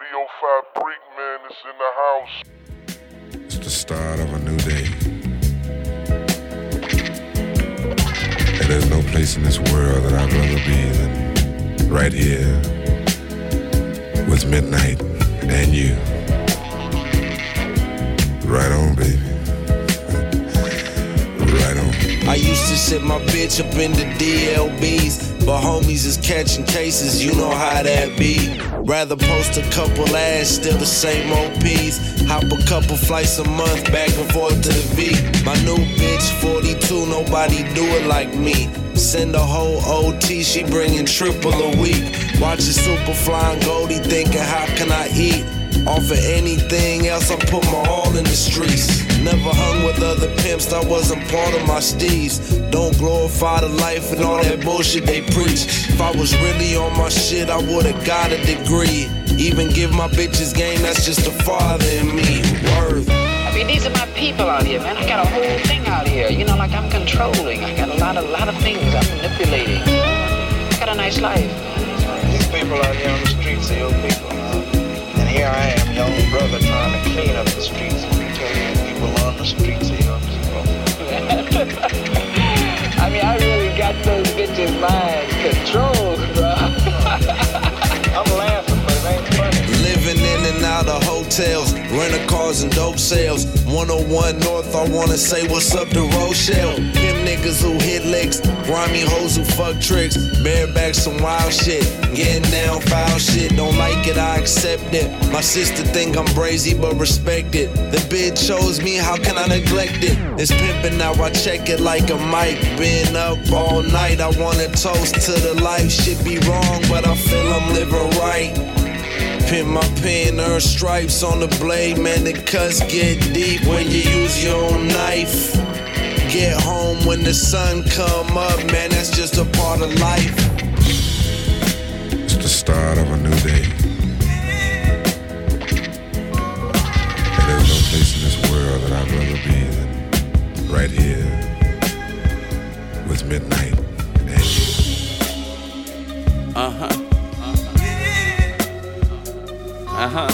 Radio Fabric man is in the house. It's the start of a new day. And there's no place in this world that I'd rather be than right here with midnight and you. Right on, baby. right on. I used to sit my bitch up in the DLBs, but homies is catching cases, you know how that be. Rather post a couple ads, still the same old OPs. Hop a couple flights a month, back and forth to the V. My new bitch, 42, nobody do it like me. Send a whole OT, she bringing triple a week. Watching Super Flying Goldie, thinking, how can I eat? Offer anything else, I put my all in the streets. Never hung with other pimps, that wasn't part of my steez. Don't glorify the life and all that bullshit they preach. If I was really on my shit, I would've got a degree. Even give my bitches game, that's just a father in me. Worth. I mean, these are my people out here, man. I got a whole thing out here. You know, like I'm controlling. I got a lot of, lot of things I'm manipulating. I got a nice life. These people out here on the streets are your people. And here I am, young brother, trying to clean up the streets. Streets are your people. I mean, I really got those bitches' minds controlled, bro. I'm laughing, but it ain't funny. Living in and out of hotels, rental cars and dope sales. 101 North, I wanna say what's up to Rochelle. Them niggas who hit licks, grimy hoes who fuck tricks, bareback some wild shit, getting down foul shit. Don't like it, I accept it. My sister think I'm brazy, but respect it. The bitch chose me, how can I neglect it? It's pimping now, I check it like a mic. Been up all night, I wanna toast to the life. Shit be wrong, but I feel I'm living right. Pin my pen, earn stripes on the blade, man. The cuts get deep when you use your own knife. Get home when the sun come up, man. That's just a part of life. It's the start of a new day. And there's no place in this world that I'd rather be than right here with midnight and you. Uh huh. Uh huh.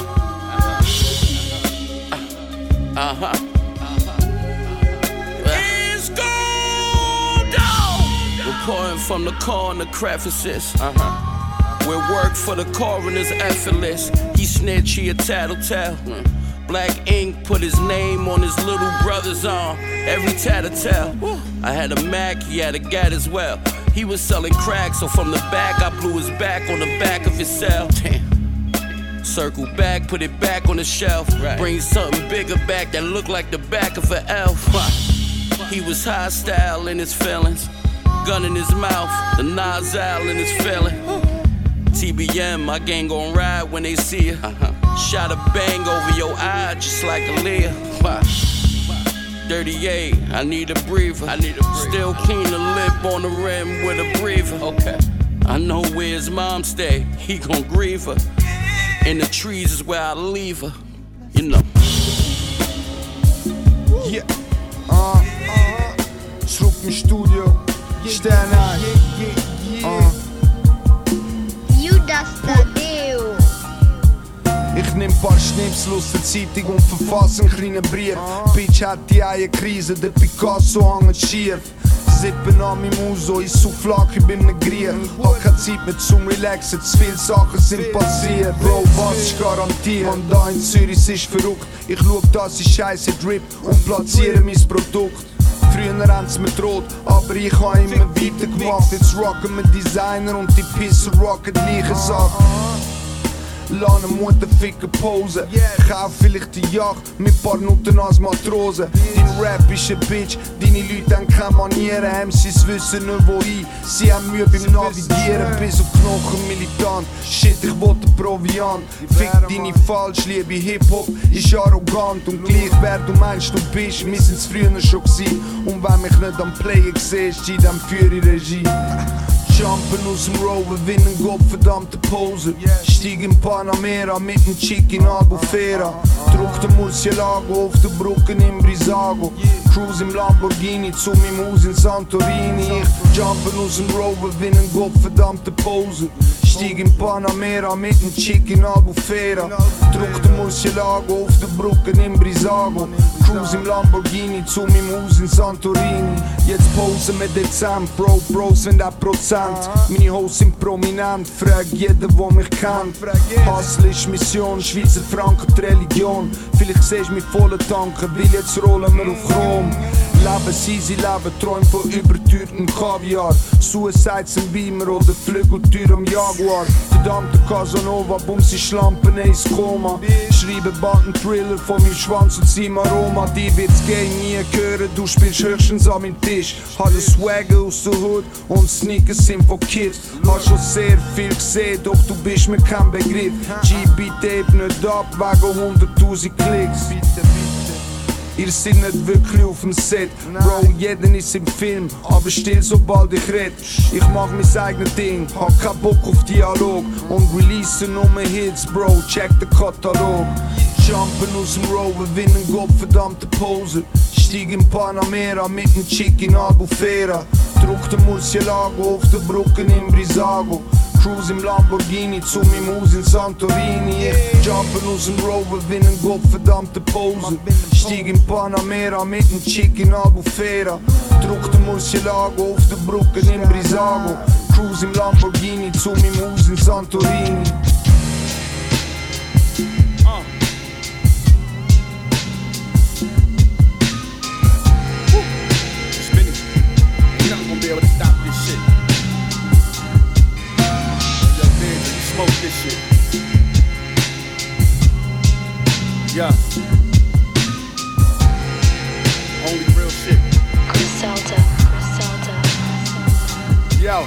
Uh huh. It's go down. Reporting from the corner crevices. Uh huh. Where work for the coroner's effortless. He snitch, he a tattletale. Black ink put his name on his little brother's arm. Every tattletale. I had a Mac, he had a gat as well. He was selling crack, so from the back I blew his back on the back of his cell. Damn. Circle back, put it back on the shelf. Bring something bigger back that looked like the back of an elf. He was hostile in his feelings. Gun in his mouth, the nozzle in his feeling. TBM, my gang gon' ride when they see ya. Uh-huh. Shot a bang over your eye just like a Leah. Huh. 38, I need a breather. I need a breather. Still clean the lip on the rim with a breather. Okay. I know where his mom stay. He gon' grieve her. In the trees is where I leave her. You know. Yeah. Uh, zurück im Studio. Stern ein. Uh. Judas Tadeo. Ich nehm paar Schnipsel aus der Zeitung und verfasse einen kleinen Brief. Bitch hat die Eierkrise, der Picasso hängt schief. Sippen an meinem Uso, ich such flach, ich bin ein Griech. Hab keine Zeit mehr zum Relaxen, zu viele Sachen sind passiert. Bro, was ist garantiert? Man, da in Zürich ist verrückt. Ich schau, dass ich scheiße drip und platziere mein Produkt. Früher haben sie mir droht, aber ich hab immer weitergemacht. Jetzt rocken wir Designer und die Pisser rocken gleiche Sachen. Lass ficken Pose. Kauf vielleicht die Yacht mit paar Nutten als Matrose. Dein Rap ist ein Bitch, deine Leute haben keine Manieren. MCs wissen nicht wohin, sie haben Mühe beim Navigieren. Bis auf Knochen militant, shit, ich wollte Proviant. Fick deine falsch, liebe Hip-Hop ist arrogant. Und gleich wer du meinst, du bist, wir sind's früher schon gewesen. Und wenn mich nicht am Playen siehst, dann führe ich Regie. Jumpen aus dem Rover, wie ein gottverdammter Poser. Stieg in Panamera mit nem Chick in Albufera. Druck den Murcielago auf den Brücken in Brisago. Cruise im Lamborghini zu meinem Haus in Santorini. Ich jumpen aus dem Rover wie ein gottverdammter Poser. Stieg in Panamera mit nem Chick in Albufera. Druck den Murcielago auf der Brücke in Brisago. Cruise im Lamborghini zu meinem Haus in Santorini. Jetzt Pause mit Dezember, Bro, Bros sind der Prozent. Meine Hoes sind prominent, frag jeden, der mich kennt. Hustle ist Mission, Schweizer Franken, die Religion. Vielleicht siehst du mich voller Tanken, weil jetzt rollen wir auf Chrom. Leben, easy Leben, träum von überteuertem Kaviar. Suicide im Beamer oder Flügeltür am Jaguar. Verdammte Casanova, bumsi Schlampen, ins Koma. Schreibe bald einen Thriller von meinem Schwanz und seinem Aroma. Die wird's gehen nie hören, du spielst höchstens an meinem Tisch. Habe Swagger aus der Hood und Sneakers sind von Kids. Hab schon sehr viel gesehen, doch du bist mir kein Begriff. GB tape nicht ab, wegen 100.000 Klicks. Ihr seid nicht wirklich auf dem Set. Bro, jeder ist im Film, aber still sobald ich red. Ich mach mein eigenes Ding, hab keinen Bock auf Dialog. Und release nur Hits, Bro, check den Katalog. Jumpen aus dem Rover, wie ein gottverdammter Poser. Stieg in Panamera mit nem Chick in Albufera. Druck den Murcielago auf der Brücke in Brisago. Cruise im Lamborghini zu meinem Haus in Santorini. Ich jumpen aus dem Rover wie ein gottverdammter Poser. Stieg in Panamera mit nem Chick in Albufera. Druck den Murcielago auf der Brücke in Brisago. Cruise im Lamborghini zu meinem Haus in Santorini. Yeah. Only real shit. Griselda, Griselda. Yo,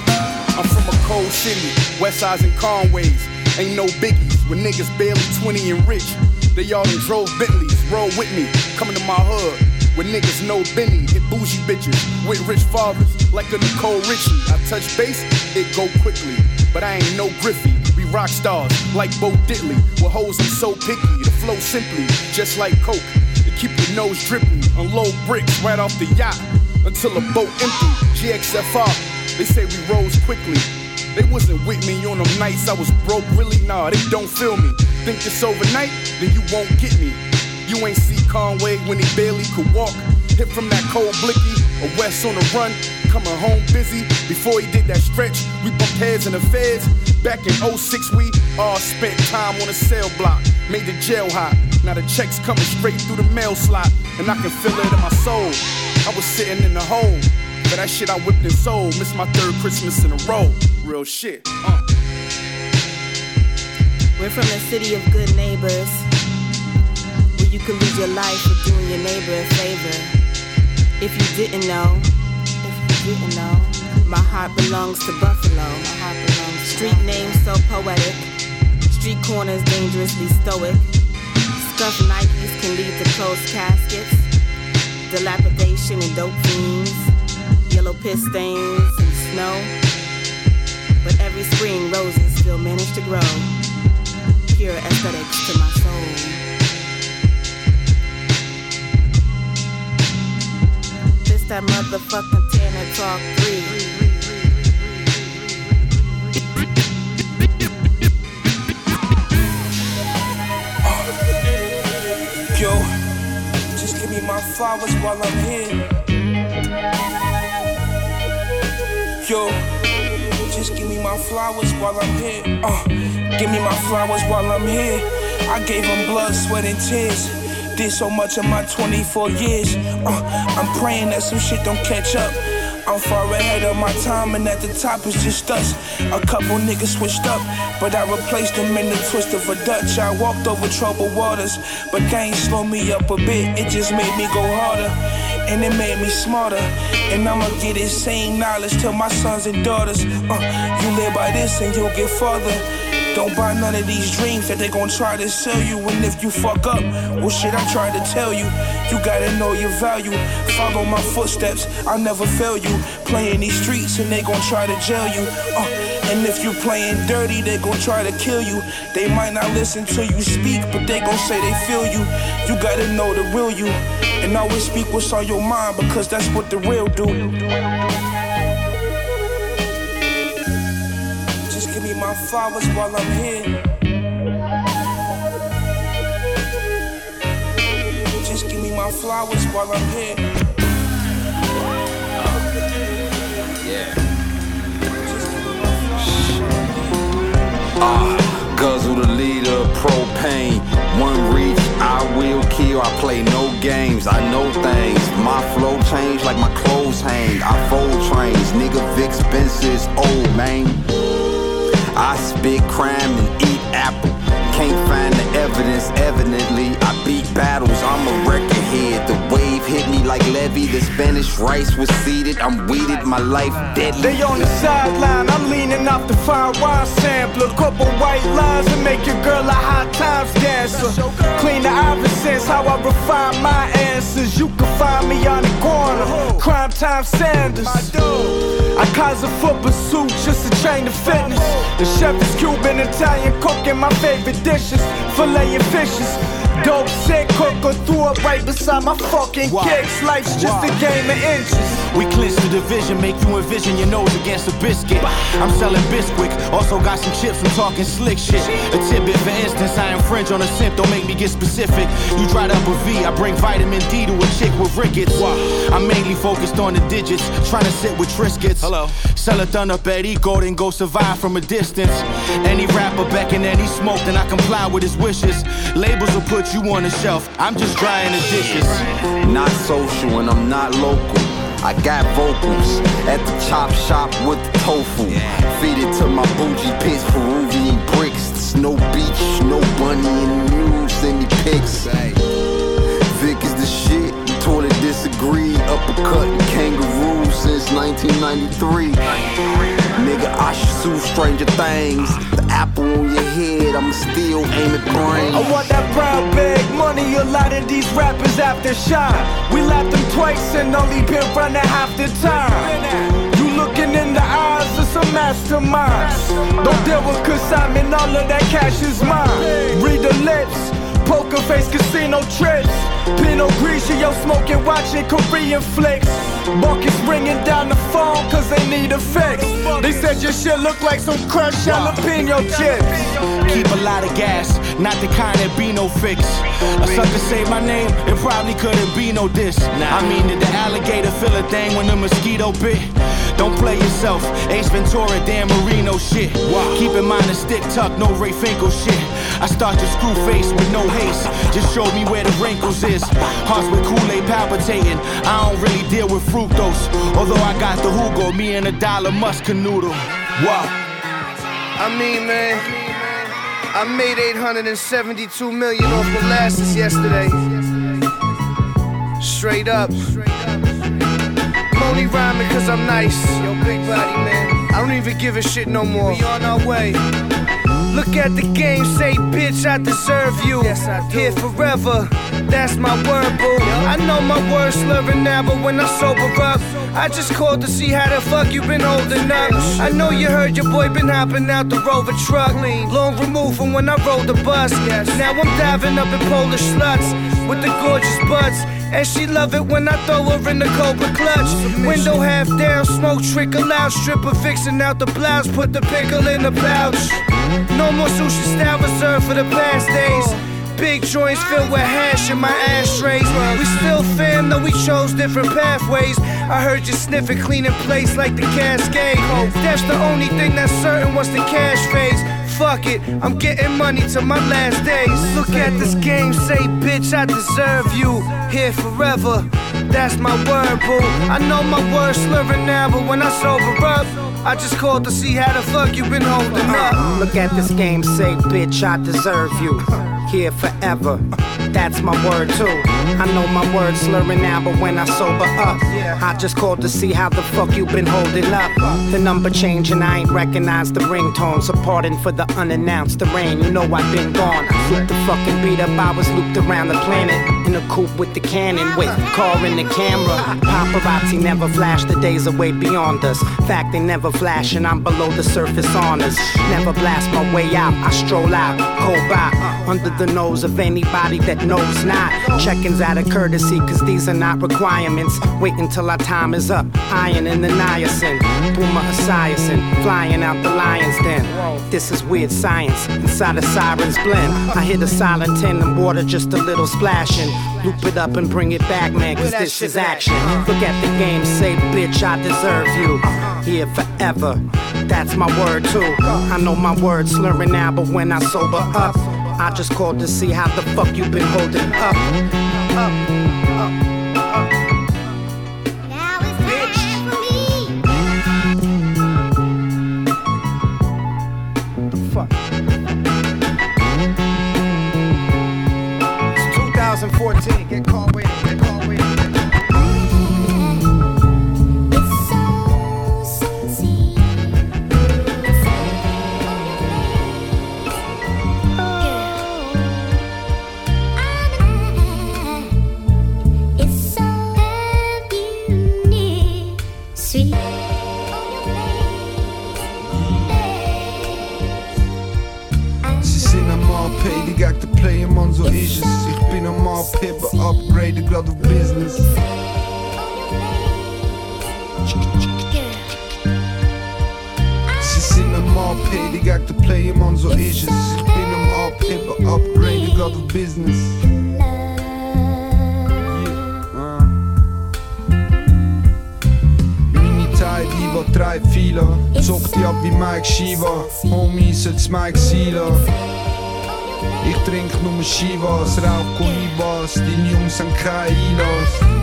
I'm from a cold city, West Sides and Conways. Ain't no biggies, when niggas barely 20 and rich. They all done drove Bentleys, roll with me, coming to my hood. When niggas know Benny, hit bougie bitches with rich fathers, like a Nicole Richie. I touch base, it go quickly, but I ain't no Griffey. We rock stars, like Bo Diddley. With hoes, I'm so picky, flow simply, just like Coke. To keep your nose dripping, unload bricks right off the yacht until the boat empty. GXFR, they say we rose quickly. They wasn't with me on them nights I was broke, really? Nah, they don't feel me. Think it's overnight? Then you won't get me. You ain't see Conway when he barely could walk. Hit from that cold blicky, a West on the run, coming home busy. Before he did that stretch, we bumped heads in the feds. Back in 06, we all spent time on a cell block, made the jail hot. Now the checks coming straight through the mail slot, and I can feel it in my soul. I was sitting in the hole, but that shit I whipped and sold. Missed my third Christmas in a row. Real shit. Uh. We're from the city of good neighbors, where you can lose your life for doing your neighbor a favor. If you didn't know, if you didn't know, my heart belongs to Buffalo. My heart belongs. Street names so poetic, street corners dangerously stoic. Scuffed Nikes can lead to closed caskets, dilapidation and dope fiends, yellow piss stains and snow. But every spring roses still manage to grow pure aesthetics to my soul. This that motherfucking Tana Talk 3. Yo, just give me my flowers while I'm here. Yo, just give me my flowers while I'm here. Uh, give me my flowers while I'm here. I gave them blood, sweat, and tears. Did so much in my 24 years. Uh, I'm praying that some shit don't catch up. I'm far ahead of my time, and at the top is just us. A couple niggas switched up, but I replaced them in the twist of a Dutch. I walked over troubled waters, but they ain't slow me up a bit. It just made me go harder, and it made me smarter. And I'ma get this same knowledge to my sons and daughters. Uh, you live by this, and you'll get farther. Don't buy none of these dreams that they gon' try to sell you. And if you fuck up, well, shit, I'm trying to tell you. You gotta know your value. Follow my footsteps, I'll never fail you. Playing these streets and they gon' try to jail you. Uh, and if you playing dirty, they gon' try to kill you. They might not listen to you speak, but they gon' say they feel you. You gotta know the real you. And always speak what's on your mind because that's what the real do. Flowers while I'm here. Just give me my flowers while I'm here. Yeah. Ah, guzzle the leader, propane. One reach, I will kill. I play no games, I know things. My flow change like my clothes hang. I fold trains, nigga Vic Spencer's old man. I spit crime and eat apple. Can't find the evidence, evidently. I beat battles, I'm a record head. The wave hit me like levee. The Spanish rice was seeded. I'm weeded, my life deadly. They on the sideline, I'm leaning off the fine wine sampler. Couple white lines and make your girl a hot times dancer. Clean the Iversons, how I refine my answers. You can find me on the corner, crime time Sanders. I cause a foot pursuit just to train the fitness. The chef is Cuban, Italian, cooking my favorite dishes, filleting fishes. Dope sick, cook or threw up right beside my fucking kicks. Life's just a game of inches. We clinch the division, make you envision your nose against a biscuit. I'm selling Bisquick, also got some chips, I'm talking slick shit. A tidbit, for instance, I infringe on a simp, don't make me get specific. You dried up a V, I bring vitamin D to a chick with rickets. I'm mainly focused on the digits, trying to sit with Triscuits. Hello. Sell a thun up at Eco, then go survive from a distance. Any rapper beckon any smoke, then I comply with his wishes. Labels will put you on the shelf, I'm just drying the dishes. Not social and I'm not local. I got vocals at the chop shop with the tofu. Feed it to my bougie pits, Peruvian bricks. No beach, no bunny in the news, any pics. Disagree. Uppercut kangaroo since 1993. Nigga, I should sue stranger things. The apple on your head, I'ma still aim at brains. I want that brown bag money, a lot of these rappers after shine. We lapped them twice and only been running half the time. You looking in the eyes of some masterminds. Don't deal with consignment, all of that cash is mine. Read the lips. Poker face casino trips. Pinot Grigio smoking, watching Korean flicks. Buckets ringing down the phone cause they need a fix. They said your shit look like some crushed jalapeno chips. Keep a lot of gas, not the kind that be no fix. A sucker say my name, it probably couldn't be no diss. I mean, did the alligator feel a thing when the mosquito bit? Don't play yourself, Ace Ventura, Dan Marino shit. Keep in mind the stick tuck, no Ray Finkle shit. I start your screw face with no haste, just show me where the wrinkles is. Hearts with Kool-Aid palpitating, I don't really deal with fructose. Although I got the Hugo, me and a dollar must canoodle. Wow. I mean, man, I made 872 million off molasses yesterday. Straight up. I'm only rhyming cause I'm nice. Yo, big body, man. I don't even give a shit no more. We on our way. Look at the game, say, bitch, I deserve you. Yes, I do. Here forever, that's my word, boo. I know my words slurring now, but when I sober up, I just called to see how the fuck you been holding up. I know you heard your boy been hopping out the Rover truck. Long removed from when I rode the bus. Now I'm diving up in Polish sluts with the gorgeous butts. And she love it when I throw her in the Cobra clutch. Window half down, smoke trickle out. Stripper fixing out the blouse, put the pickle in the pouch. No more sushi style reserved for the past days. Big joints filled with hash in my ashtrays. We still fam, though we chose different pathways. I heard you sniffing, cleaning plates like the Cascade. That's the only thing that's certain once the cash fades. Fuck it, I'm getting money to my last days. Look at this game, say, bitch, I deserve you. Here forever, that's my word, boo. I know my words slurring now, but when I sober up, I just called to see how the fuck you been holding up. Look at this game, say, bitch, I deserve you. Here forever, that's my word too. I know my words slurring now, but when I sober up, I just called to see how the fuck you been holding up. The number changing, I ain't recognize the ringtone. So pardon for the unannounced. The rain, you know I've been gone. I flipped the fucking beat up, I was looped around the planet. In a coupe with the cannon, with car and the camera. Paparazzi never flash, the days are way beyond us. Fact, they never flash, and I'm below the surface on us. Never blast my way out, I stroll out, cold by. Under the nose of anybody that knows not. Check-ins out of courtesy, cause these are not requirements. Wait until our time is up. Iron in the niacin, boomer asiacin, flying out the lion's den. This is weird science inside a siren's blend. I hear the silent tin and water just a little splashing. Loop it up and bring it back, man, cause this is action. Look at the game, say, bitch, I deserve you. Here forever. That's my word too. I know my words slurring now, but when I sober up, I just called to see how the fuck you been holding up. Up. Fuck. It's 2014. Get caught with it. Get caught Upgrade grad auf Business. Sie sind am AP, die gegen den Player, Mann, so ist es. Ich bin am AP, aber upgrade grad auf Business. Die war drei Fehler. Zockt die ab wie Mike Shiva. Homies, jetzt Mike Sila. Ich trink nur Shivas, rauch Colibas. Deine Jungs haben kein Einlass.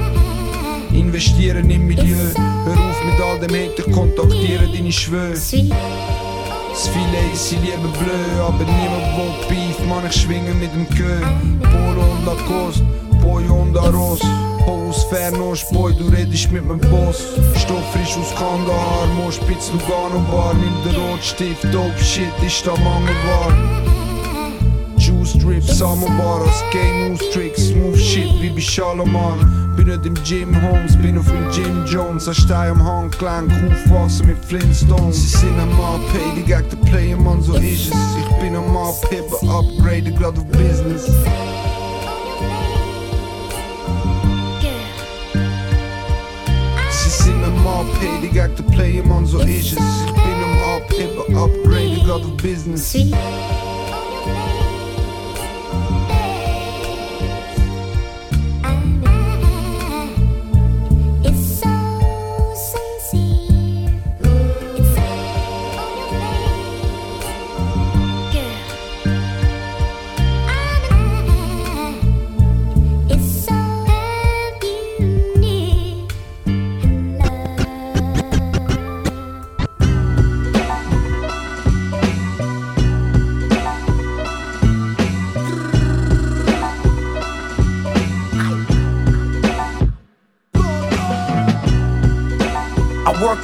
Investieren im Milieu. Hör auf mit all dem Hate, ich kontaktiere deine Schwöre. Das Filet ist lieber bleu, aber niemand will Beef, Mann, ich schwinge mit dem Kö. Polo und Lacoste, Boy und Aros. Haus Fernost, Boy, du redest mit meinem Boss. Stoff frisch aus Kandahar, Moschpitz, Lugano Bar. Nimm den Rotstift, Dope Shit, ist da Mangelwar. Juice Drip, Samobar, als Game Moves Tricks, Smooth Shit wie Shalimar. Bin nicht im Gym Holmes, bin auf dem Jim Jones, ein Stein am Handgelenk, aufwachsen mit Flintstones. Sie sind am die gegen den Player, Mann, so ist es. Ich bin am aber upgrade grad auf Business. Sie sind am AP, die gegen den Player, Mann, so ist es. Ich bin am upgrade grad auf Business.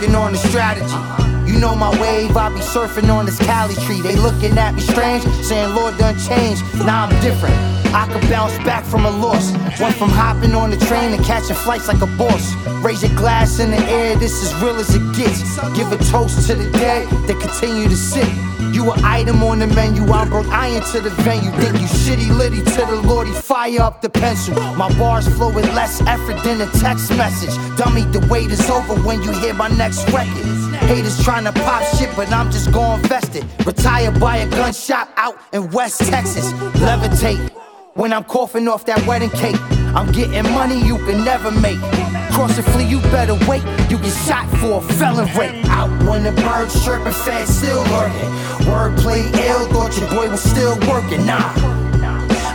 Working on the strategy. You know my wave, I be surfing on this Cali tree. They looking at me strange, saying Lord done changed. Now I'm different. I could bounce back from a loss. Went from hopping on the train to catching flights like a boss. Raise your glass in the air, this is real as it gets. Give a toast to the dead that continue to sit. You an item on the menu, I brought iron to the venue. Think you shitty litty to the Lordy, fire up the pencil. My bars flow with less effort than a text message. Dummy, the wait is over when you hear my next record. Haters trying to pop shit, but I'm just going vested. Retired by a gunshot out in West Texas. Levitate. When I'm coughing off that wedding cake, I'm getting money you can never make. Cross the flea, you better wait. You get shot for a felon rape. Out when the birds chirping, fed still lurking. Wordplay ill, thought your boy was still working. Nah,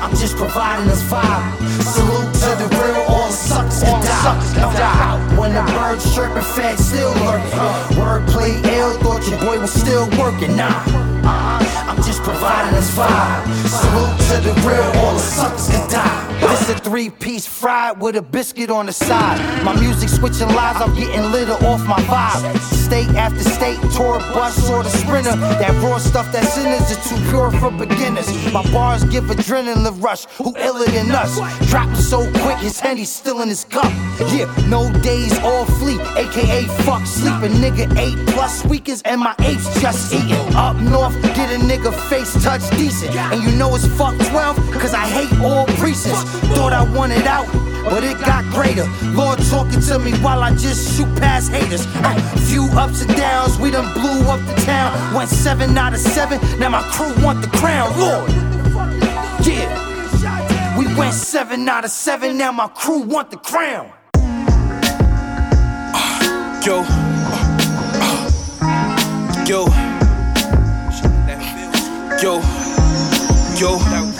I'm just providing this vibe. Salute to the real, all sucks and die. Out when the birds chirping, fed still lurking. Wordplay ill, thought your boy was still working. Nah. I'm just providing this vibe. Salute to the real, all the sucks and die. This a three piece fried with a biscuit on the side. My music switching lives, I'm getting litter off my vibe. State after state, tour bus or the sprinter. That raw stuff that sinners is too pure for beginners. My bars give adrenaline rush. Who iller than us? Dropping so quick, his henny's still in his cup. Yeah, no days off fleet, aka fuck sleeping. Nigga eight plus weekends and my apes just eating. Up north, get a nigga face touch decent. And you know it's fuck 12, cause I hate all precincts. Thought I wanted out, but it got greater. Lord talking to me while I just shoot past haters. Uh, few ups and downs, we done blew up the town. Went seven out of seven, now my crew want the crown. Lord, yeah. We went seven out of seven, now my crew want the crown. Yo. Yo. Yo. Yo.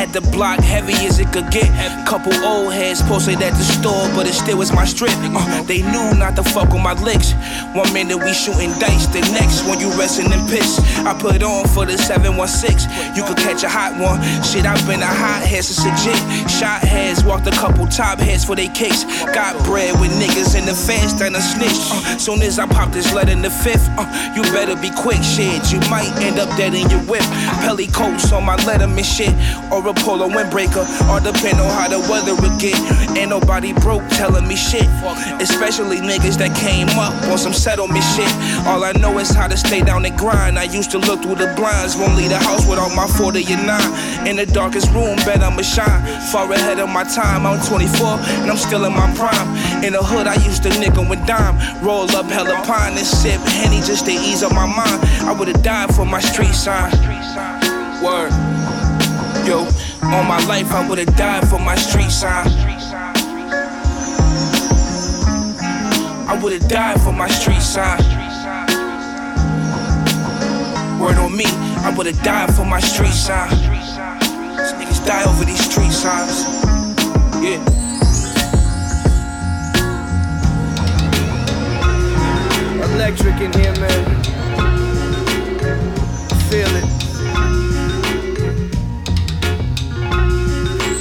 Had the block heavy as it could get. Couple old heads posted at the store, but it still was my strip. Uh, they knew not to fuck with my licks. One minute we shooting dice, the next one you resting in piss. I put on for the 716. You could catch a hot one. Shit, I've been a hot head since a jit. Shot heads, walked a couple top heads for they kicks. Got bread with niggas in the fence, then a snitch. Uh, soon as I pop this lead in the fifth, uh, you better be quick, shit. You might end up dead in your whip. Pelly coats on my letter letterman shit or a polo windbreaker, All depend on how the weather would get. Ain't nobody broke telling me shit, especially niggas that came up on some settlement shit. All I know is how to stay down and grind. I used to look through the blinds, won't leave the house without my 40 and 9. In the darkest room, bet I'ma shine. Far ahead of my time, I'm 24 and I'm still in my prime. In the hood, I used to nickel with dime. Roll up hella pine and sip Henny just to ease up my mind. I would've died for my street sign. Word. Yo, all my life I would've died for my street sign. I would've died for my street sign. Word on me, I would've died for my street sign. These niggas die over these street signs. Yeah. Electric in here, man.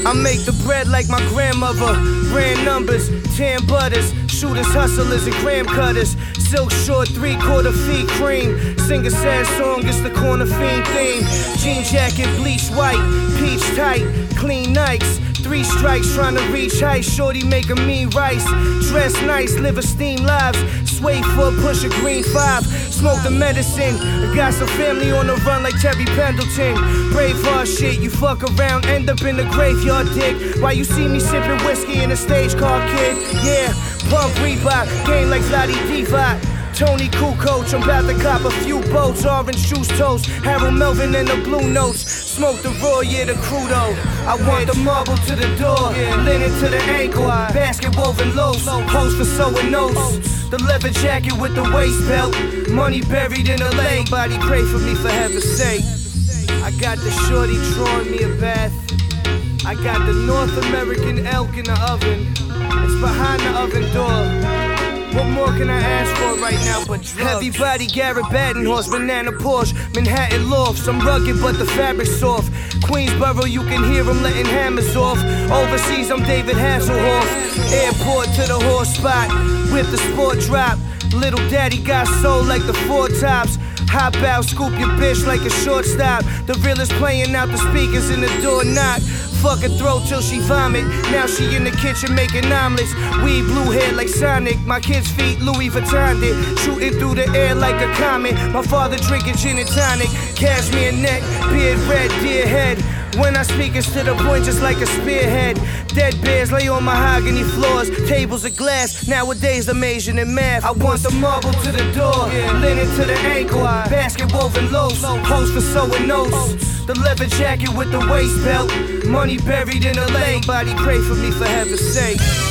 I make the bread like my grandmother. Brand numbers, tan butters, shooters, hustlers, and gram cutters. Silk short, three quarter feet cream. Sing a sad song, it's the corner fiend theme. Jean jacket, bleach white, peach tight, clean Nikes. Three strikes trying to reach height. Shorty a mean rice. Dress nice, live a steam lives. Sway for a push a green five. Smoke the medicine. I Got some family on the run like Terry Pendleton. Brave heart shit, you fuck around, end up in the graveyard dick. Why you see me sipping whiskey in a stage car, kid? Yeah, pump Reebok, game like Lottie Diva. Tony Cool Coach, I'm about to cop a few boats. Orange shoes toast, Harold Melvin and the blue notes. Smoke the raw, yeah, the crudo. I want the marble to the door, linen to the ankle, basket woven lows, post for sewing notes. The leather jacket with the waist belt, money buried in a lake. Body pray for me for heaven's sake. I got the shorty drawing me a bath. I got the North American elk in the oven. It's behind the oven door. What more can I ask for right now but drugs? Heavy body, Garrett Badenhorse, banana Porsche, Manhattan lofts. I'm rugged, but the fabric's soft. Queensboro, you can hear them letting hammers off. Overseas, I'm David Hasselhoff. Airport to the horse spot, with the sport drop. Little daddy got soul like the four tops. Hop out, scoop your bitch like a shortstop. The realest playing out the speakers in the door knock. Fuck her throat till she vomit. Now she in the kitchen making omelets. Weed blue hair like Sonic. My kids' feet Louis Vuitton did. Shooting through the air like a comet. My father drinking gin and tonic. Cashmere neck, beard red, deer head. When I speak, it's to the point just like a spearhead. Dead bears lay on mahogany floors, tables of glass. Nowadays, I'm Asian in math. I want the marble to the door, yeah. linen to the ankle, basket woven lows, post for sewing notes. The leather jacket with the waist belt, money buried in a lake. Body pray for me for heaven's sake.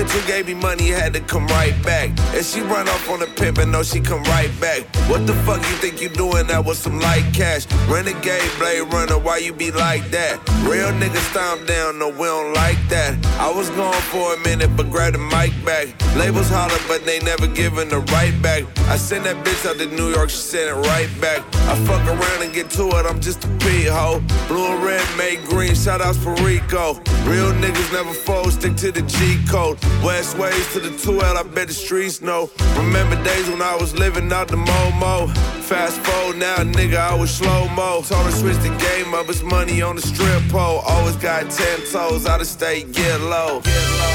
Bitch who gave me money had to come right back. And she run off on the pimp and know she come right back. What the fuck you think you doing that with some light cash? Renegade blade runner, why you be like that? Real niggas stomp down, no, we don't like that. I was gone for a minute, but grab the mic back. Labels holler, but they never giving the right back. I send that bitch out to New York, she sent it right back. I fuck around and get to it, I'm just a pea hoe. Blue and red made green, shout outs for Rico. Real niggas never fold, stick to the G code. West ways to the 2L, I bet the streets know. Remember days when I was living out the Momo. Fast forward now, nigga, I was slow mo. Told her switch the game up, it's money on the strip pole. Always got 10 toes, out of state, get low. Get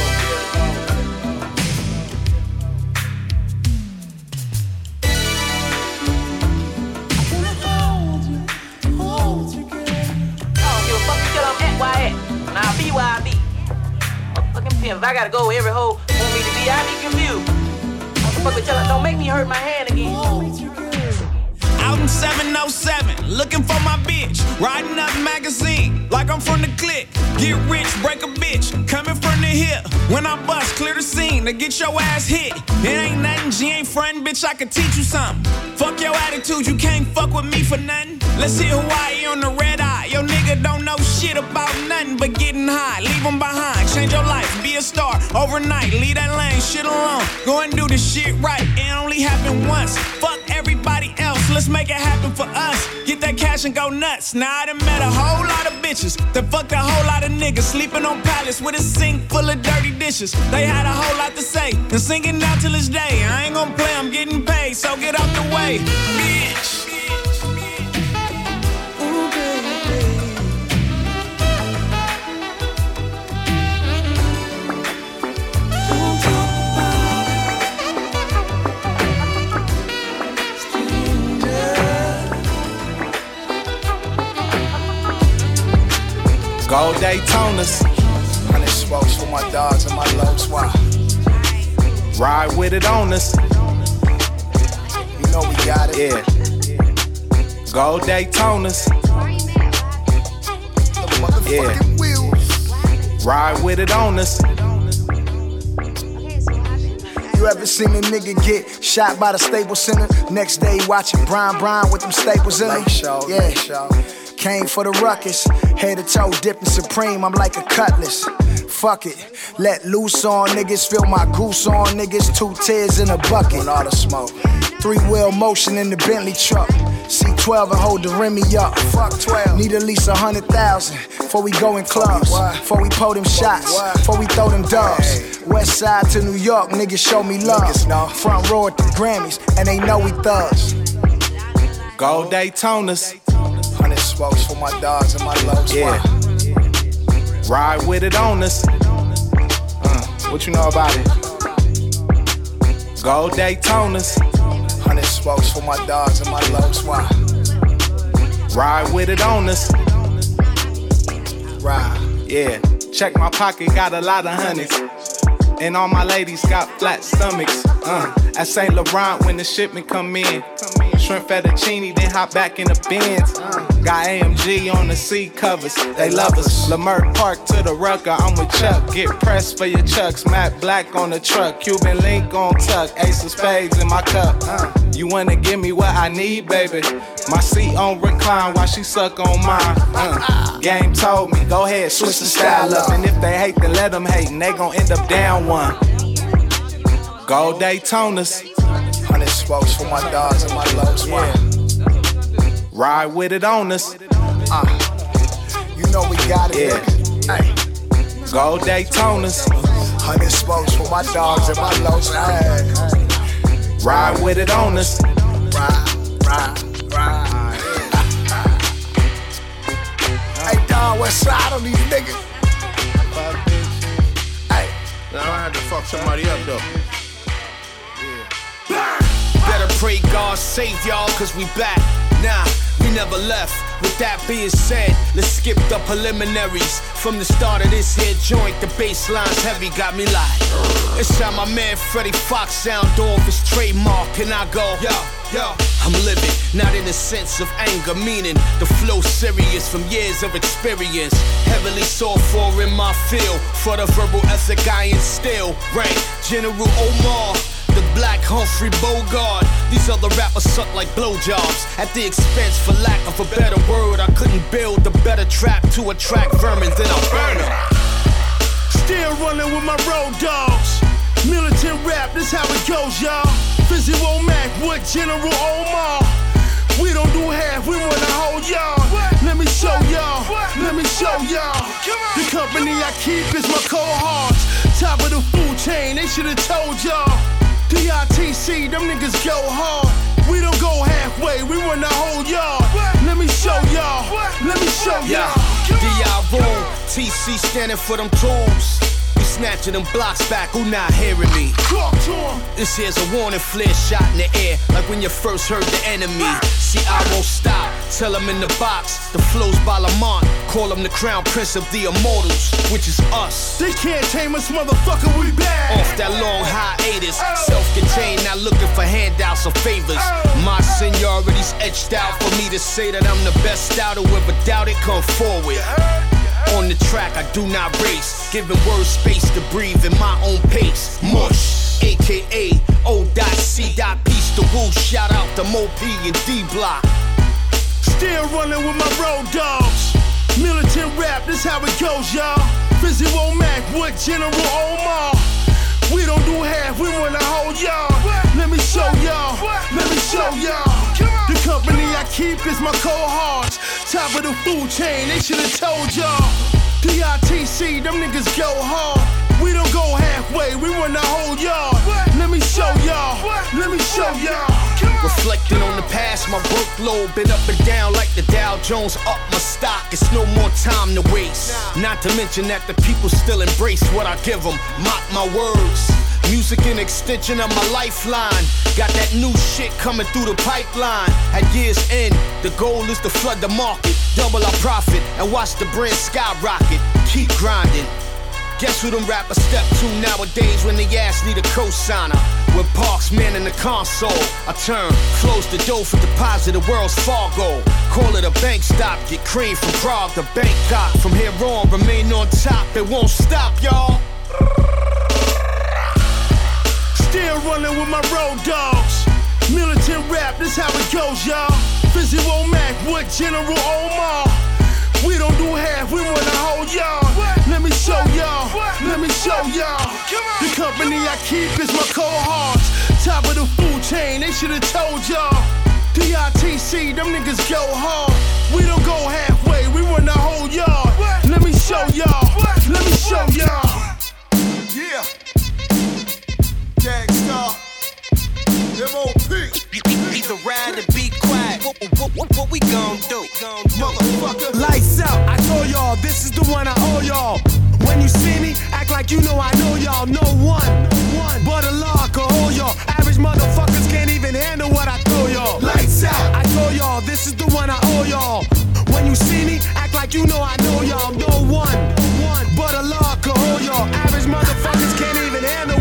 why at. Nah, be where I be. Pimp. If I gotta go every hoe want me to be, I be confused. Motherfucker tell her, don't make me hurt my hand again. Out in 707, looking for my bitch. Riding up magazine, like I'm from the clique. Get rich, break a bitch. Coming from the hip. When I bust, clear the scene to get your ass hit. It ain't nothing, G ain't friend, bitch. I can teach you something. Fuck your attitude, you can't fuck with me for nothing. Let's hit Hawaii on the red eye. Your nigga don't know shit about nothing but getting high. Leave him behind, change your life, be a star overnight. Leave that lame shit alone. Go and do the shit right. It only happened once. Fuck everybody else. Let's make it happen for us. Get that cash and go nuts. Now I done met a whole lot of bitches that fucked a whole lot of niggas. Sleeping on pallets with a sink full of dirty dishes. They had a whole lot to say and singing out till this day. I ain't gonna play, I'm getting paid, so get out the way, bitch. Gold Daytonas. Hundred smokes for my dogs and my lows. Why? Ride with it on us. You know we got it. Yeah. Gold Daytonas. Yeah. Ride with it on us. You ever seen a nigga get shot by the Staples Center? Next day watching Brian Brian with them staples in him. Yeah. Came for the ruckus, head to toe dipping supreme. I'm like a cutlass. Fuck it, let loose on niggas, feel my goose on niggas. Two tears in a bucket. On all the smoke. Three wheel motion in the Bentley truck. C12 and hold the Remy up. Fuck 12. Need at least a hundred thousand before we go in clubs. Before we pull them shots. Before we throw them dubs. West side to New York, niggas show me love. Front row at the Grammys, and they know we thugs. Gold Daytonas. For my dogs and my lows. Yeah. Ride with it on us. Uh, what you know about it? Gold Daytonas. Hundred smokes for my dogs and my lows. Why? Ride with it on us. Ride. Yeah. Check my pocket, got a lot of hundreds. And all my ladies got flat stomachs. Uh, at St. Laurent when the shipment come in. Shrimp fettuccine, then hop back in the bins. Got AMG on the seat covers, they love us. Leimert Park to the rucker, I'm with Chuck. Get pressed for your chucks, Matt Black on the truck. Cuban link on tuck, ace of spades in my cup. Uh, you wanna give me what I need, baby? My seat on recline while she suck on mine. Uh, game told me, go ahead, switch the style up. And if they hate, then let them hate, and they gon' end up down one. Gold Daytonas. Hundred smokes for my dogs and my lows. Why? Ride with it on us. Uh, you know we got it. Yeah. Hey. Gold Daytonas. Hundred smokes for my dogs and my lows. Hey. Ride with it on us. Ride, ride, ride. Hey, Don, what's side on these niggas? Hey, now I had to fuck somebody up though. Better pray God save y'all, cause we back. Nah, we never left. With that being said, let's skip the preliminaries. From the start of this here joint, the bassline's heavy, got me like. It's how my man Freddie Foxxx sound off his trademark, and I go, yo. Yo, I'm living, not in the sense of anger, meaning the flow serious from years of experience. Heavily sought for in my field, for the verbal ethic I instill. Rank General Omar. The black Humphrey Bogart. These other rappers suck like blowjobs. At the expense, for lack of a better word, I couldn't build a better trap to attract vermin than I burn 'em. Still running with my road dogs. Militant rap, this how it goes, y'all. Visual Mac with General Omar. We don't do half, we wanna hold y'all. Let me show y'all, let me show y'all. The company I keep is my cohorts. Top of the food chain, they should've told y'all. DITC, them niggas go hard. We don't go halfway, we wanna hold y'all. Let me show y'all, let me show y'all. DI room, TC standing for them tools. We snatching them blocks back, who not hearing me? Talk to 'em. This here's a warning flare shot in the air, like when you first heard the enemy. See, I won't stop, tell them in the box. The flows by Lamont, call him the crown prince of the immortals, which is us. They can't tame us, motherfucker, we bad. Off that long hiatus, self contained, not looking for handouts or favors. Oh. My seniority's etched out for me to say that I'm the best out. of Whoever doubt it, come forward. On the track, I do not race, giving words space to breathe in my own pace. Mush, aka O.C. Piece the woo. Shout out to Mo P and D Block. Still running with my road dogs. Militant rap, this how it goes, y'all. Visual Mac with General Omar. We don't do half, we wanna hold y'all. Let me show y'all, let me show y'all. The company I keep is my cohorts. Top of the food chain, they should've told y'all. DITC, them niggas go hard. We don't go halfway, we wanna hold y'all. Let me show y'all, let me show y'all. Reflecting on the past, my workload been up and down like the Dow Jones up my stock. It's no more time to waste. Not to mention that the people still embrace what I give them. Mock my words. Music an extension of my lifeline. Got that new shit coming through the pipeline. At year's end, the goal is to flood the market, double our profit, and watch the brand skyrocket. Keep grinding. Guess who them rappers step to nowadays when they ass need a cosigner? With Parks man in the console, I turn, close the door for deposit the Wells Fargo. Call it a bank stop, get cream from Prague to Bangkok. From here on, remain on top, it won't stop, y'all. Still running with my road dogs. Militant rap, this how it goes, y'all. Visual Mac with General Omar. We don't do half, we wanna hold y'all. Let me show y'all, let me show y'all. The company I keep is my cohorts. Top of the food chain, they should've told y'all. DITC, them niggas go hard. We don't go halfway, we wanna hold y'all. Let me show y'all, let me show y'all. Yeah. Gang Starr. M.O.P. Either ride or be quiet. What, what, what, what we gon' do? Motherfucker. Lights out, I told y'all, this is the one I owe y'all. When you see me, act like you know I know y'all. No one, but Allah can hold y'all. Average motherfuckers can't even handle what I throw y'all. Lights out. I told y'all, this is the one I owe y'all. When you see me, act like you know I know y'all. No one, but Allah can hold y'all. Average motherfuckers can't even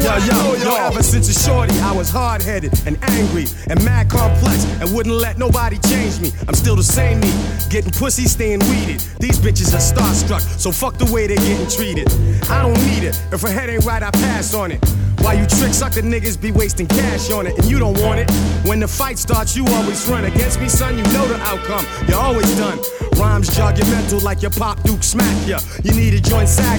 Yo, yo, yo, ever since a shorty, I was hard headed and angry and mad complex and wouldn't let nobody change me. I'm still the same me, getting pussy, staying weeded. These bitches are starstruck, so fuck the way they're getting treated. I don't need it. If her head ain't right, I pass on it. Why you trick sucker niggas be wasting cash on it and you don't want it? When the fight starts, you always run against me, son. You know the outcome. You're always done. Rhymes jog your mental like your pop Duke smack ya. You need a joint sag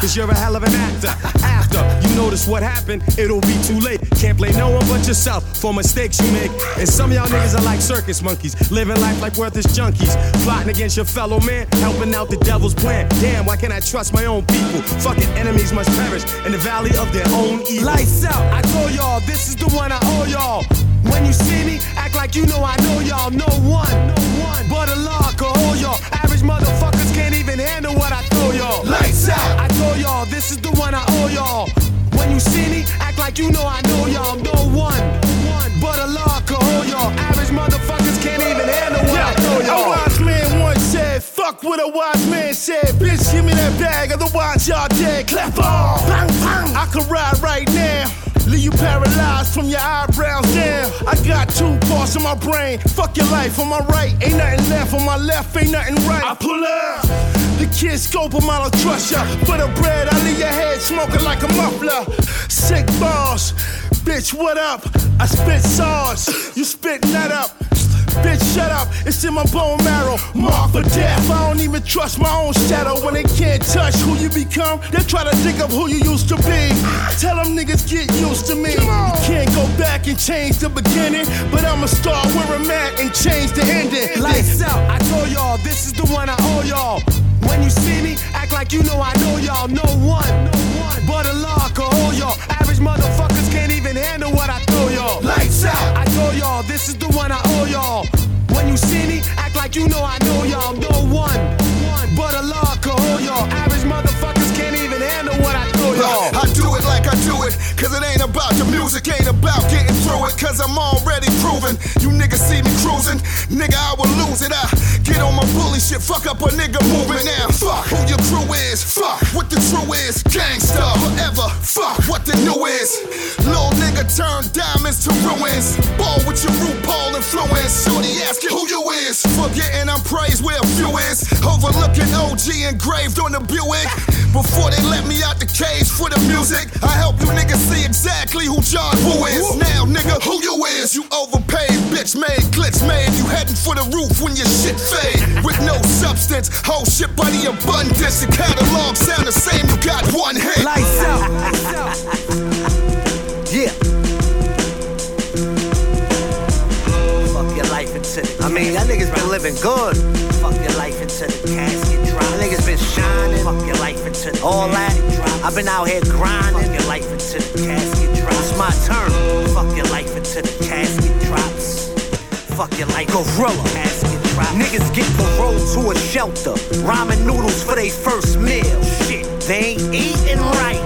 cause you're a hell of an actor. After you notice what happened, it'll be too late. Can't blame no one but yourself for mistakes you make. And some of y'all niggas are like circus monkeys, living life like worthless junkies. Plotting against your fellow man, helping out the devil's plan. Damn, why can't I trust my own people? Fucking enemies must perish in the valley of their own evil. Lights out, I told y'all, this is the one I owe y'all. When you see me, act like you know I know y'all. No one, but Allah can hold y'all. Average motherfuckers can't even handle what I throw y'all. Lights out. I told y'all, this is the one I owe y'all. See me, act like you know I know y'all. No one, but Allah can hold y'all. Average motherfuckers can't even handle what I throw y'all. A wise man once said, fuck what a wise man said. Bitch, give me that bag, otherwise y'all dead. Clap off. Bang, bang. I could ride right now. Leave you paralyzed from your eyebrows down. I got two parts in my brain. Fuck your life on my right, ain't nothing left. On my left, ain't nothing right. I pull up. The kid scope 'em, I don't trust ya. For the bread, I leave your head smoking like a muffler. Sick balls, bitch, what up? I spit sauce, you spit nut up. Bitch, shut up, it's in my bone marrow. Mark for death. I don't even trust my own shadow when they can't touch who you become. They try to dig up who you used to be. Tell them niggas get used to me. You can't go back and change the beginning, but I'ma start where I'm at and change the ending. Lights out, I told y'all, this is the one I owe y'all. When you see me, act like you know I know y'all. No one, but Allah can hold y'all. Average motherfuckers can't handle what I throw y'all. Lights out. I told y'all, this is the one I owe y'all. When you see me, act like you know I know y'all. No one, but Allah can hold y'all. Average motherfuckers can't even handle what I throw y'all. I do it like I do it, cause it ain't about the music, ain't about getting through it, cause I'm already proven. You niggas see me cruising, nigga, I will lose it. I get on my bully shit, fuck up a nigga moving now. Fuck who your crew is, fuck what the true is. Gangsta diamonds to ruins. Ball with your RuPaul influence. Shorty asking who you is, forgetting I'm praised where a few is. Overlooking OG engraved on the Buick. Before they let me out the cage for the music, I help you niggas see exactly who John Woo is. Now, nigga, who you is? You overpaid, bitch made, glitch made. You heading for the roof when your shit fade. With no substance, whole shit by the abundance. The catalog sound the same, you got one hit. Lights out. Mean, that niggas been living good. Fuck your life into the casket drop. That niggas been shining. Fuck your life into the All that. I've been out here grinding. Fuck your life into the casket drops. It's my turn. Fuck your life into the casket drops. Fuck your life. Gorilla. Casket drop. Niggas get paroled to a shelter. Ramen noodles for their first meal. Shit, they ain't eating right.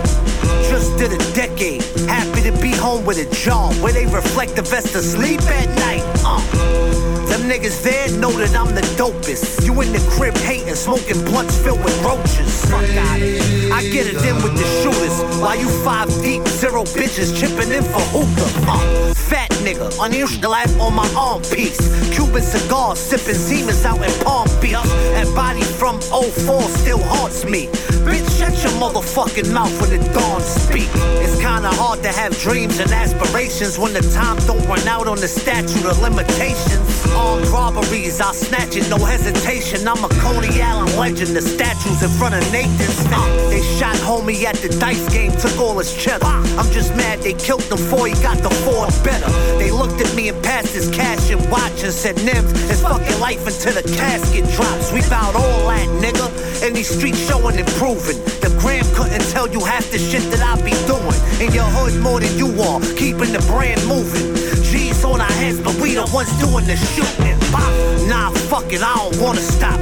Just did a decade. Happy to be home with a job where they reflect the best of sleep at night. Uh. Them niggas there know that I'm the dopest. You in the crib hating, smoking blunts filled with roaches. Fuck out. I get it in with the shooters. While you five deep, zero bitches chipping in for hookah. Uh. Fat nigga, unusual life on my arm piece. Cuban cigars, sipping Siemens out in Palm Beach. And body from 04 still haunts me. Bitch, shut your motherfucking mouth when the dawn speak. It's kinda hard to have dreams and aspirations when the time don't run out on the statute of limitations. Armed robberies, I'll snatch it, no hesitation. I'm a Coney Island legend, the statues in front of Nathan's. Uh, they shot homie at the dice game, took all his cheddar. I'm just mad they killed him before he got the Ford better. They looked at me and passed his cash and watch and said, Nems, it's fucking life until the casket drops. We bout all that, nigga. In these streets showing improving. Gram couldn't tell you half the shit that I be doing. In your hood more than you are, keeping the brand moving. G's on our heads, but we the ones doing the shooting. Bop. Nah, fuck it, I don't wanna stop.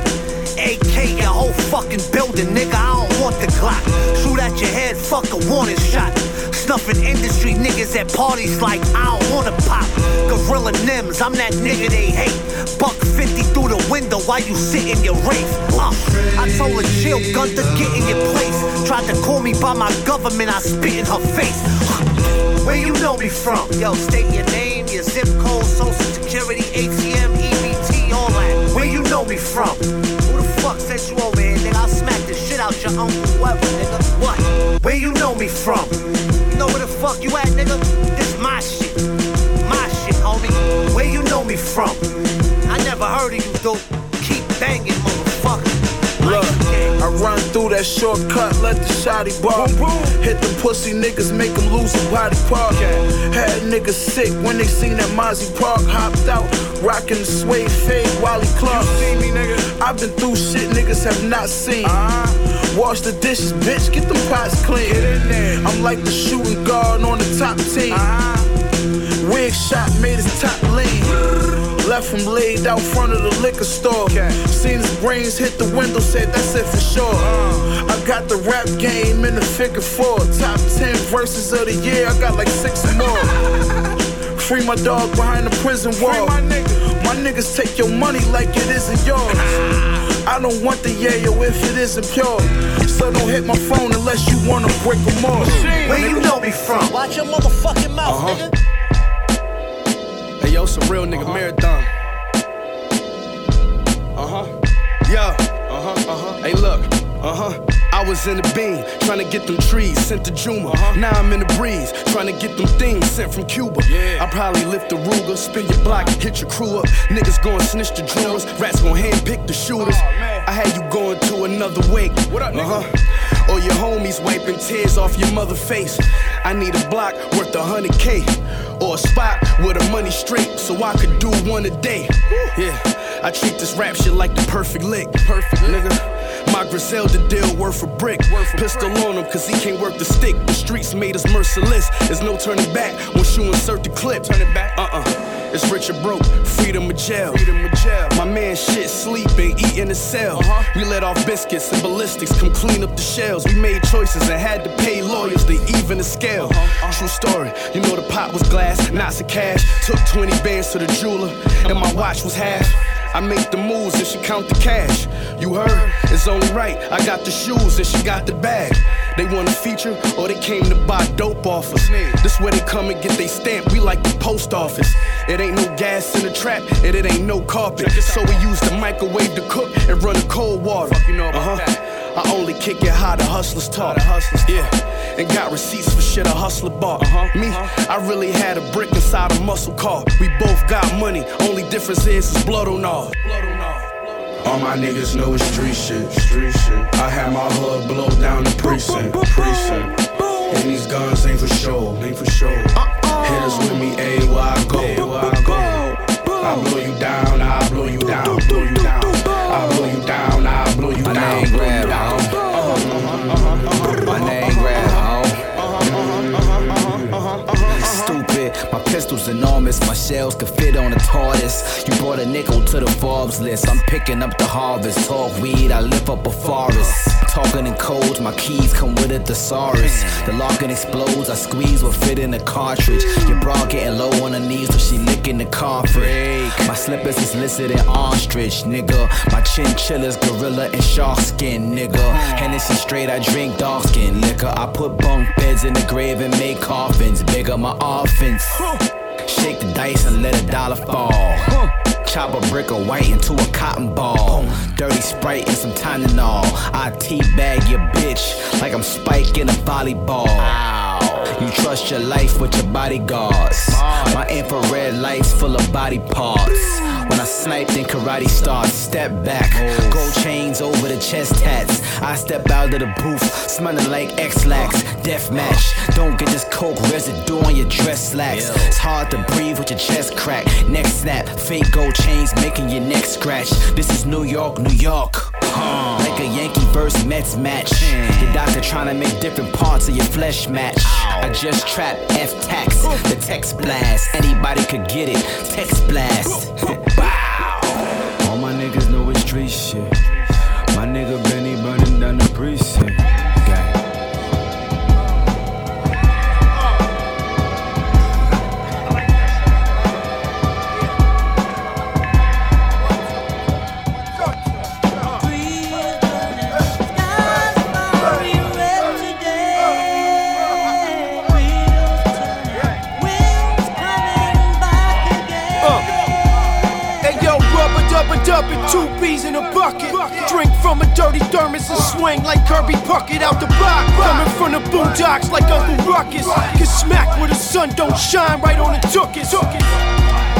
AK your whole fucking building, nigga. I don't want the Glock. Shoot at your head, fuck a warning shot. Snuffing industry niggas at parties like I don't wanna pop. Gorilla Nems, I'm that nigga they hate. Buck 50 through the window while you sit in your Wraith. Uh, I told a chill gun to get in your place. Tried to call me by my government, I spit in her face. Where you know me from? Yo, state your name, your zip code, social security, ATM, EBT, all that. Where you know me from? Who the fuck sent you over here, nigga? I'll smack the shit out your uncle, whoever, nigga. What? Where you know me from? You know where the fuck you at, nigga? This my shit. My shit, homie. Where you know me from? I never heard of you, dude. Keep banging, motherfucker. Look, I run through that shortcut, let the shotty bark. Hit the pussy niggas, make them lose a body part. Had niggas sick when they seen that Mozzie Park. Hopped out, rockin' the suede fade, Wally Clark. You see me, nigga? I've been through shit niggas have not seen. Uh-huh. Wash the dishes, bitch, get them pots clean. I'm like the shooting guard on the top team. Wig shot made his top lean. Left him laid out front of the liquor store. Seen his brains hit the window, said that's it for sure. I got the rap game in the figure four. Top 10 verses of the year, I got like six more. Free my dog behind the prison wall. My niggas take your money like it isn't yours. I don't want the yayo if it isn't pure. So don't hit my phone unless you wanna break them off. Where you know me from? Watch your motherfucking mouth, Uh-huh. nigga. Hey, yo, some real nigga marathon. Uh huh. Yeah. Uh huh. Uh huh. Hey, look. Uh huh. I was in the beam, trying to get them trees sent to Juma. Now I'm in the breeze, trying to get them things sent from Cuba. Yeah. I probably lift the Ruger, spin your block, hit your crew up. Niggas gon' snitch the drawers, rats gon' handpick the shooters. I had you going to another wake. What up, nigga? Uh-huh. Or your homies wiping tears off your mother face. I need a block worth a hundred K. Or a spot with the money straight so I could do one a day. Yeah, I treat this rap shit like the perfect lick. Perfect nigga. My Griselda deal worth a brick. Pistol on him cause he can't work the stick. The streets made us merciless. There's no turning back once you insert the clip. Turn it back. Uh uh. It's rich or broke, freedom or jail. Freedom or jail. My man shit sleeping, eat in a cell. We let off biscuits and ballistics come clean up the shells. We made choices and had to pay lawyers to even the scale. True story, you know the pot was glass, knots of cash. Took 20 bands to the jeweler, and my watch was half. I make the moves and she count the cash. You heard? It's only right. I got the shoes and she got the bag. They want a feature or they came to buy dope off us. This where they come and get they stamp. We like the post office. It ain't no gas in the trap and it ain't no carpet. So we use the microwave to cook and run the cold water. uh-huh. I only kick it how the hustlers talk. Yeah, and got receipts for shit a hustler bought. Uh-huh, Me, uh-huh. I really had a brick inside a muscle car. We both got money, only difference is it's blood on all. All my niggas know it's street shit. Street shit. I had my hood blow down the precinct. Precinct. And these guns ain't for show. Ain't for show. Uh, Hit enormous, my shells could fit on a tortoise. You brought a nickel to the Forbes list, I'm picking up the harvest. Talk weed, I lift up a forest. Talking in codes, my keys come with a thesaurus. The locking explodes, I squeeze what fit in a cartridge. Your bra getting low on her knees, so she licking the carpet. My slippers is listed in ostrich, nigga. My chinchillas, gorilla and shark skin, nigga. Hennessy straight, I drink dark skin liquor. I put bunk beds in the grave and make coffins. Bigger my offense. Shake the dice and let a dollar fall. Chop a brick of white into a cotton ball. Dirty sprite and some Tylenol. I teabag your bitch like I'm spiking a volleyball. You trust your life with your bodyguards. My infrared lights full of body parts. When I snipe, then karate stars, step back. Gold chains over the chest tats. I step out of the booth, smelling like Ex-Lax. Death match. Don't get this coke residue on your dress slacks. It's hard to breathe with your chest crack. Neck snap, fake gold chains making your neck scratch. This is New York, New York. Like a Yankee versus Mets match. Your doctor trying to make different parts of your flesh match. I just trap F tax, the text blast. Anybody could get it, text blast. All my niggas know it's street shit. My nigga Benny burning down the precinct. Bucket. Drink from a dirty thermos and swing like Kirby Puckett out the box. Coming from the boondocks like Uncle Ruckus. Get smacked where the sun don't shine right on the tuchus.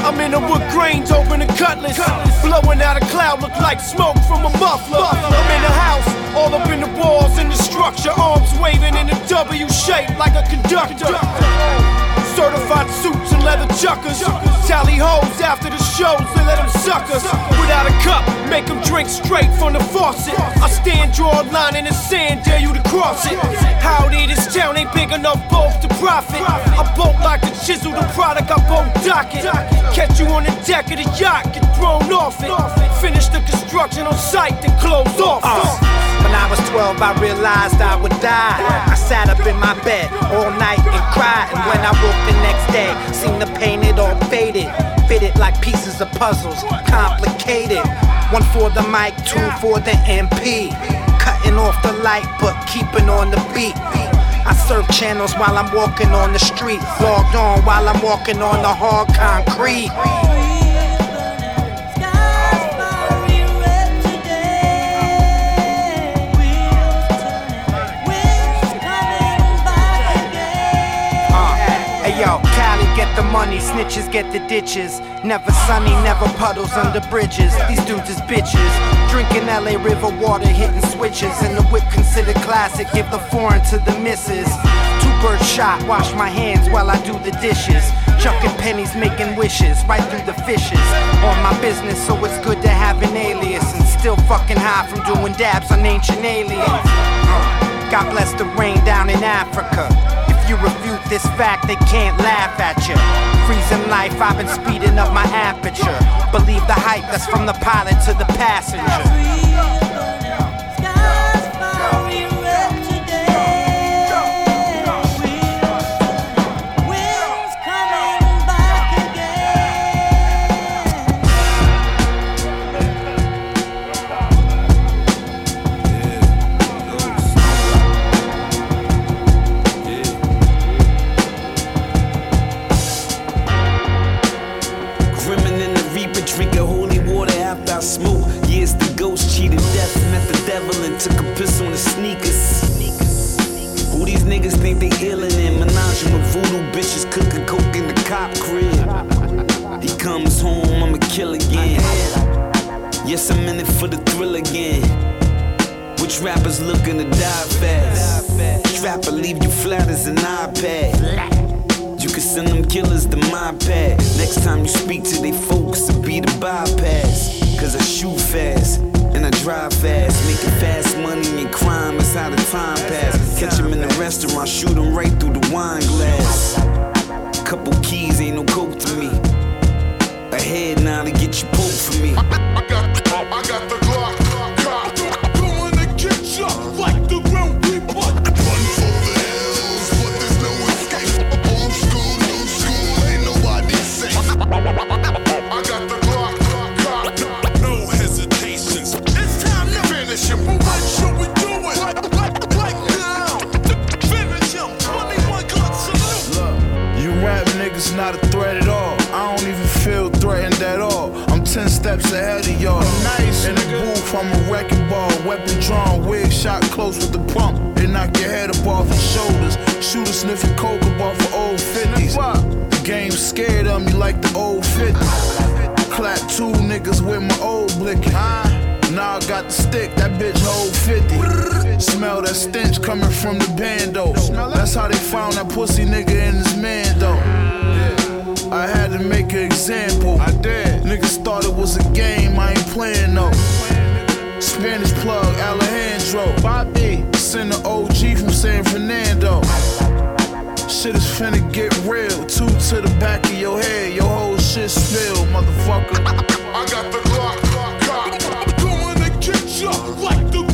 I'm in a wood grains over the cutlass. Blowing out a cloud, look like smoke from a muffler. I'm in the house, all up in the walls in the structure. Arms waving in a W shape like a conductor. Certified suits and leather chuckers. Tally hoes after the shows, they let them suck us. Without a cup, make them drink straight from the faucet. I stand, draw a line in the sand, dare you to cross it. Howdy, this town ain't big enough both to profit. I bolt like a chisel, the product I both dock it. Catch you on the deck of the yacht, get thrown off it. Finish the construction on site, then close off. When I was 12, I realized I would die. I sat up in my bed all night and cried. And when I woke the next day, seen the paint it all faded. Fitted like pieces of puzzles, complicated. One for the mic, two for the MP. Cutting off the light, but keeping on the beat. I surf channels while I'm walking on the street. Logged on while I'm walking on the hard concrete. Yo, Cali get the money, snitches get the ditches. Never sunny, never puddles under bridges. These dudes is bitches. Drinking LA River water, hitting switches. And the whip considered classic, give the foreign to the misses. Two bird shot, wash my hands while I do the dishes. Chucking pennies, making wishes, right through the fishes. On my business, so it's good to have an alias. And still fucking high from doing dabs on ancient aliens. Uh, God bless the rain down in Africa. You refute this fact, they can't laugh at you. Freezing life, I've been speeding up my aperture. Believe the hype that's from the pilot to the passenger. His sneakers. Who these niggas think they illin' in? Menaging with voodoo bitches, cooking coke in the cop crib. He comes home, I'ma kill again. Yes, I'm in it for the thrill again. Which rappers looking to die fast? Strapper leave you flat as an iPad. You can send them killers to my pad. Next time you speak to they folks, it'll be the bypass. Cause I shoot fast and I drive fast. Making fast money and crime is how the time pass. Catch him in the restaurant, shoot him right through the wine glass. Couple keys ain't no coke to me. A head now to get you poked for me. I got the that stench coming from the bando. That's how they found that pussy nigga in his man though. I had to make an example. I did. Niggas thought it was a game, I ain't playing though. Spanish plug, Alejandro. Bobby, send the OG from San Fernando. Shit is finna get real. Two to the back of your head, your whole shit spill, motherfucker. I got the Glock, Glock, going to get ya like the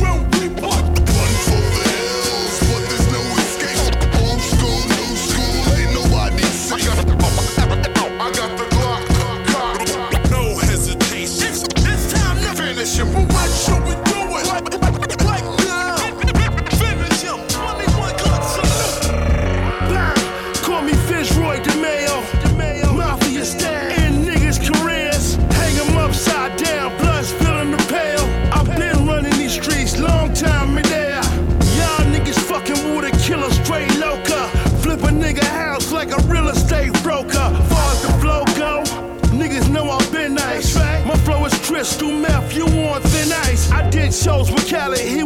shows with Khaled, he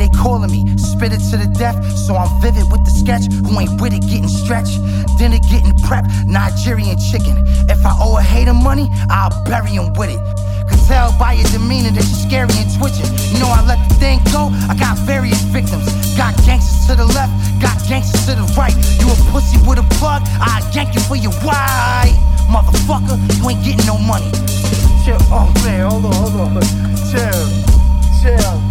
they calling me, spit it to the death. So I'm vivid with the sketch. Who ain't with it getting stretched? Dinner getting prepped, Nigerian chicken. If I owe a hater money, I'll bury him with it. Could tell by your demeanor that you're scary and twitching. You know I let the thing go, I got various victims. Got gangsters to the left, got gangsters to the right. You a pussy with a plug, I yank you for your why. Motherfucker, you ain't getting no money. Chill, oh man, hold on, hold on. Chill, chill.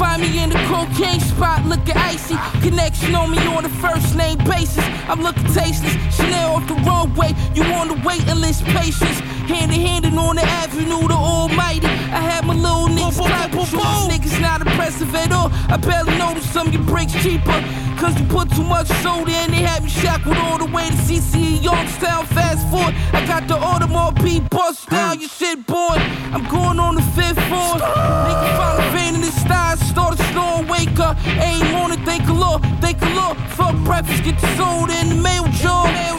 Find me in the cocaine spot looking icy. Connection on me on the first name basis. I'm looking tasteless. Chanel off the runway. You on the waiting list, patience. Hand in hand and on the avenue, the almighty. I had my little niggas clapping. Niggas not impressive at all. I barely noticed some of your breaks cheaper. Cause you put too much soda in, they had me shackled all the way to CC Youngstown. Fast forward, I got the Audemars P bust down, your shit born. I'm going on the Aim on it, lot, thank lot. Fuck breakfast, get the soda in the mail jar. Mail.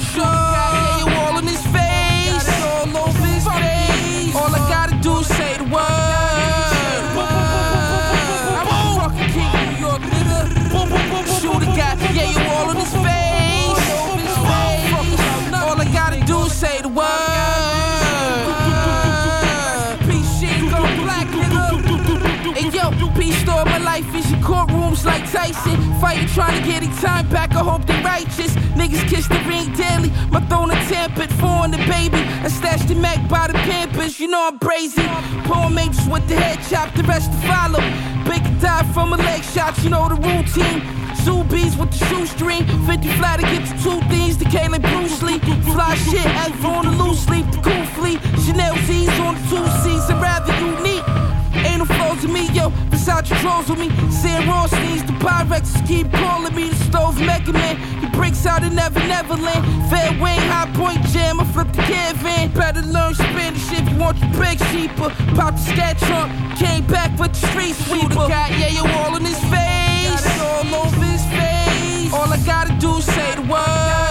Tyson. Fighting, trying to get his time back. I hope they righteous. Niggas kiss the ring daily. My throne a tempered, foreign the baby. I stashed the Mac by the Pampers. You know I'm brazy. Poor mates with the head chop, the rest to follow. Big die from a leg shot, you know the routine. Zoo bees with the shoestring. 50 fly to get the two things. The K like Bruce Lee. Fly shit, Alpha on the loose sleep. The cool fleet. Chanel Z's on the two C's. I'd rather unique. No flaws in me, yo. Versace trolls with me. Ross needs the Pyrex. Keep calling me the stove Mega Man. He breaks out in Never Neverland. Fair Wayne, High Point Jam. I flip the caravan. Better learn Spanish if you want your big cheaper. Pop the scat trunk. Came back with the street sweeper. Got, yeah, you all in his face. all over his face. All I gotta do is say the word.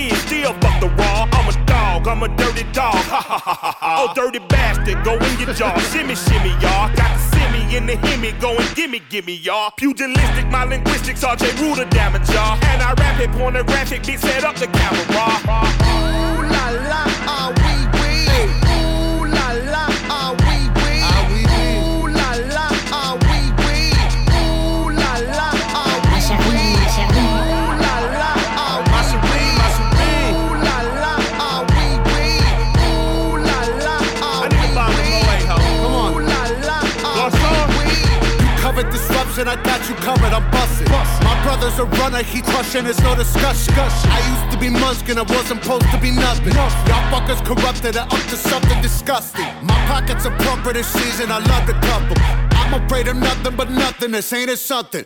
fish. Still fuck the raw. I'm a dog. I'm a dirty dog. Ha ha ha ha ha. Oh, dirty bastard. Go in your jaw. shimmy, shimmy, y'all. Got the simmy in the himmy. Go and gimme, gimme, y'all. Pugilistic, my linguistics. RJ Ruler damage, y'all. And I rap it, pornographic. Bitch, set up the camera. Ooh la la, ah oui disruption, I got you covered, I'm busting. My brother's a runner, he crushing, it's no discussion. I used to be Muskin, I wasn't supposed to be nothing. Y'all fuckers corrupted and up to something disgusting. My pockets are plumper this season, I love to couple. I'm afraid of nothing but nothingness, ain't it something?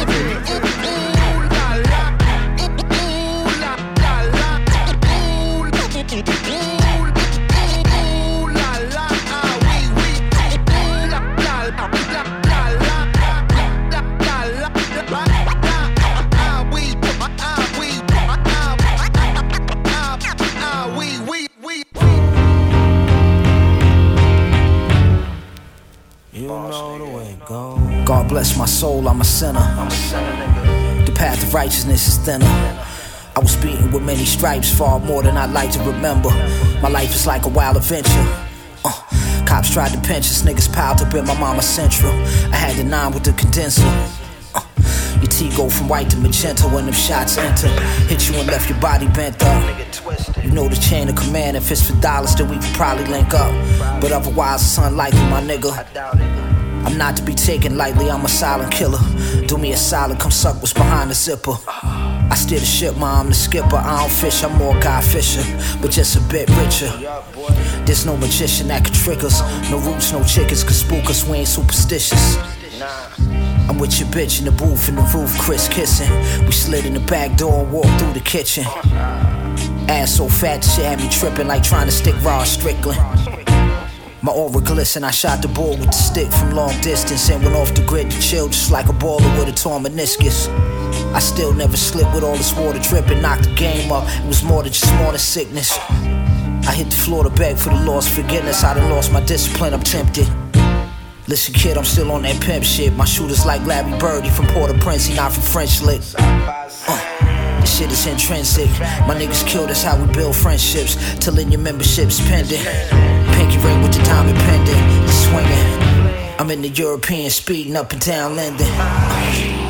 bless my soul, I'm a sinner. The path of righteousness is thinner. I was beaten with many stripes, far more than I'd like to remember. My life is like a wild adventure. Uh, cops tried to pinch us, niggas piled up in my mama's central. I had the nine with the condenser. Uh, your T go from white to magenta when them shots enter. Hit you and left your body bent up. You know the chain of command. If it's for dollars, then we could probably link up. But otherwise, it's unlikely, my nigga. I'm not to be taken lightly, I'm a silent killer. Do me a solid, come suck what's behind the zipper. I steer the ship, ma, I'm the skipper. I don't fish, I'm more Guy Fisher, but just a bit richer. There's no magician that can trick us. No roots, no chickens could spook us, we ain't superstitious. I'm with your bitch in the booth in the roof, Chris kissing. We slid in the back door and walked through the kitchen. Ass so fat, shit had me tripping like trying to stick raw Strickland. My aura glisten, I shot the ball with the stick from long distance and went off the grid to chill just like a baller with a torn meniscus. I still never slipped with all this water dripping, knocked the game up. It was more than just morning sickness. I hit the floor to beg for the lost forgiveness. I done lost my discipline, I'm tempted. Listen, kid, I'm still on that pimp shit. My shooter's like Larry Bird, he from Port-au-Prince, he not from French Lick. Uh, this shit is intrinsic. My niggas kill, that's how we build friendships. Till in your membership's pending. Pinky ring with the diamond pendant, swinging. I'm in the European speeding up and down Linden.